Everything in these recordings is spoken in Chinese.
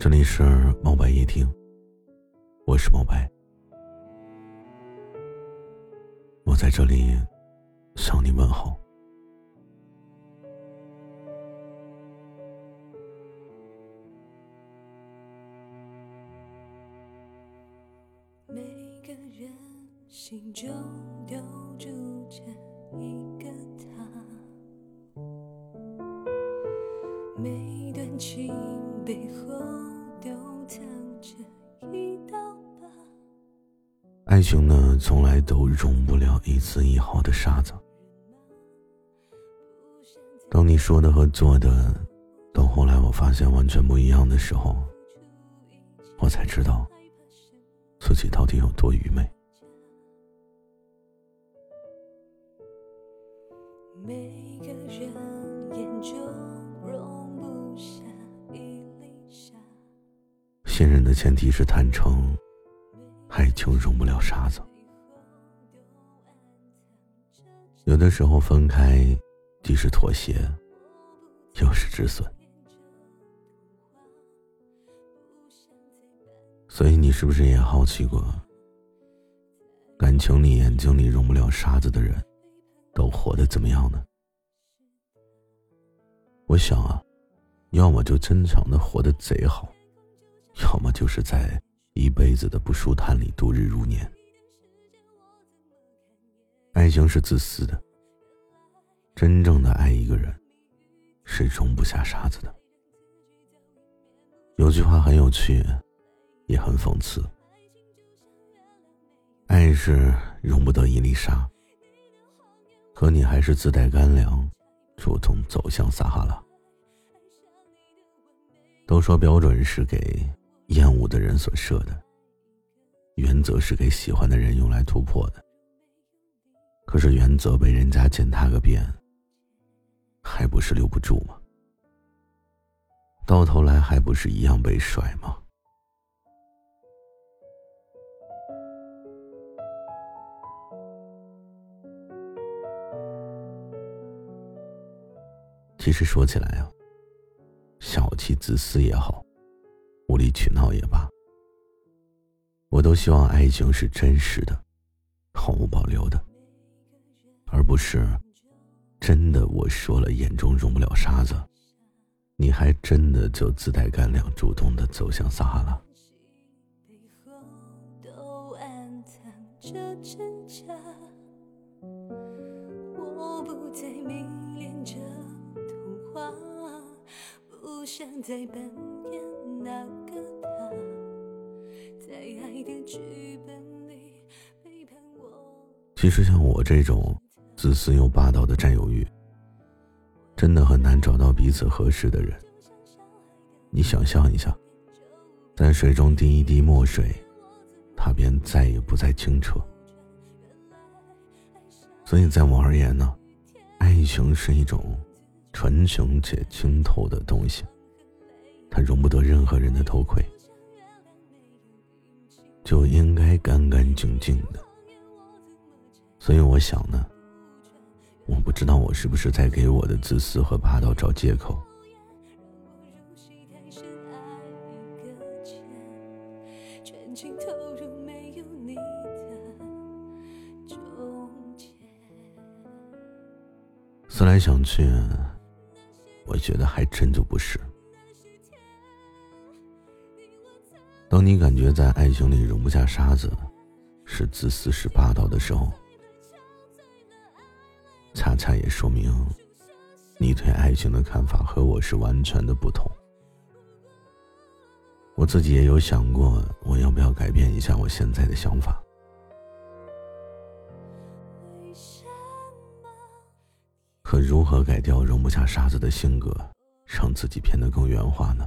这里是猫白夜听，我是猫白，我在这里向你问好。每个人心中都住着一个他，每段情背后都藏着一道疤。爱情呢，从来都容不了一丝一毫的沙子。当你说的和做的，到后来我发现完全不一样的时候，我才知道。自己到底有多愚昧？信任的前提是坦诚，爱情容不了沙子。有的时候分开，既是妥协，又是止损。所以你是不是也好奇过，感情里眼睛里容不了沙子的人，都活得怎么样呢？我想啊，要么就真诚的活得贼好，要么就是在一辈子的不舒坦里度日如年。爱情是自私的，真正的爱一个人，是容不下沙子的。有句话很有趣。也很讽刺，爱是容不得一粒沙，可你还是自带干粮，主动走向撒哈拉。都说标准是给厌恶的人所设的，原则是给喜欢的人用来突破的。可是原则被人家践踏个遍，还不是留不住吗？到头来还不是一样被甩吗？其实说起来啊，小气、自私也好，无理取闹也罢，我都希望爱情是真实的，毫无保留的，而不是真的我说了眼中容不了沙子，你还真的就自带干粮，主动的走向撒哈拉。我不再迷恋着。像在扮演那个他，在爱的剧本里背叛我。其实像我这种自私又霸道的占有欲，真的很难找到彼此合适的人。你想象一下，在水中滴一滴墨水，它便再也不再清澈。所以在我而言呢，爱情是一种纯情且清透的东西。它容不得任何人的偷窥，就应该干干净净的。所以我想呢，我不知道我是不是在给我的自私和霸道找借口。思来想去，我觉得还真就不是。当你感觉在爱情里容不下沙子，是自私是霸道的时候，恰恰也说明你对爱情的看法和我是完全的不同。我自己也有想过，我要不要改变一下我现在的想法？可如何改掉容不下沙子的性格，让自己变得更圆滑呢？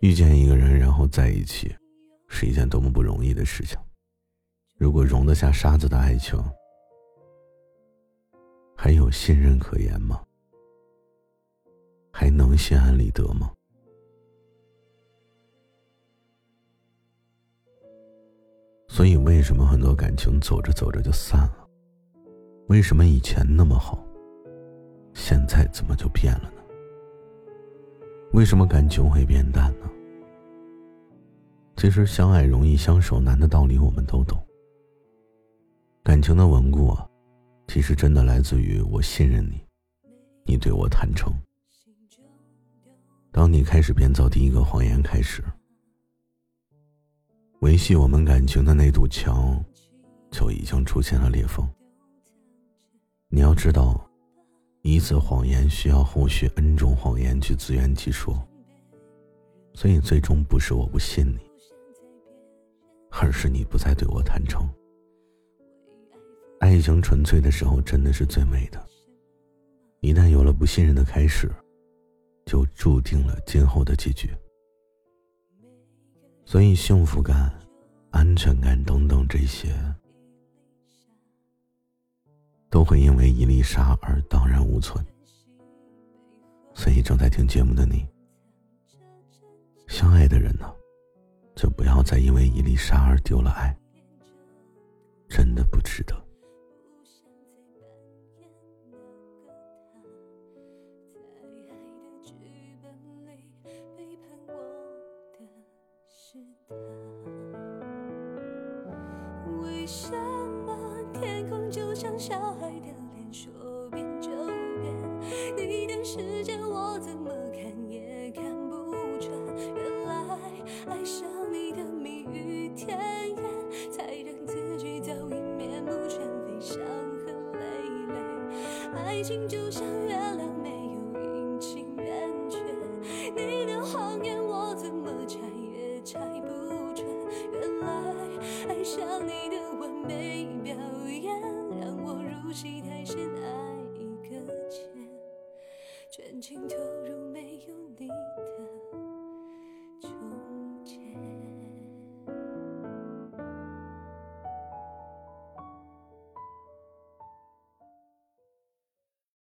遇见一个人，然后在一起，是一件多么不容易的事情。如果容得下沙子的爱情，还有信任可言吗？还能心安理得吗？所以，为什么很多感情走着走着就散了？为什么以前那么好，现在怎么就变了呢？为什么感情会变淡呢？其实，相爱容易相守难的道理我们都懂。感情的稳固啊，其实真的来自于我信任你，你对我坦诚。当你开始编造第一个谎言开始，维系我们感情的那堵墙，就已经出现了裂缝。你要知道，一次谎言需要后续 N 种谎言去自圆其说，所以最终不是我不信你，而是你不再对我坦诚。爱情纯粹的时候，真的是最美的。一旦有了不信任的开始，就注定了今后的结局。所以，幸福感、安全感等等这些，都会因为一粒沙而荡然无存。所以，正在听节目的你，相爱的人呢，就不要再因为一粒沙而丢了爱，真的不值得。为什么天空就像小孩的脸，说变就变？你的世界我怎么看也看不穿。原来爱上你的蜜语甜言，才让自己早已面目全非，伤痕累累。爱情就像全情投入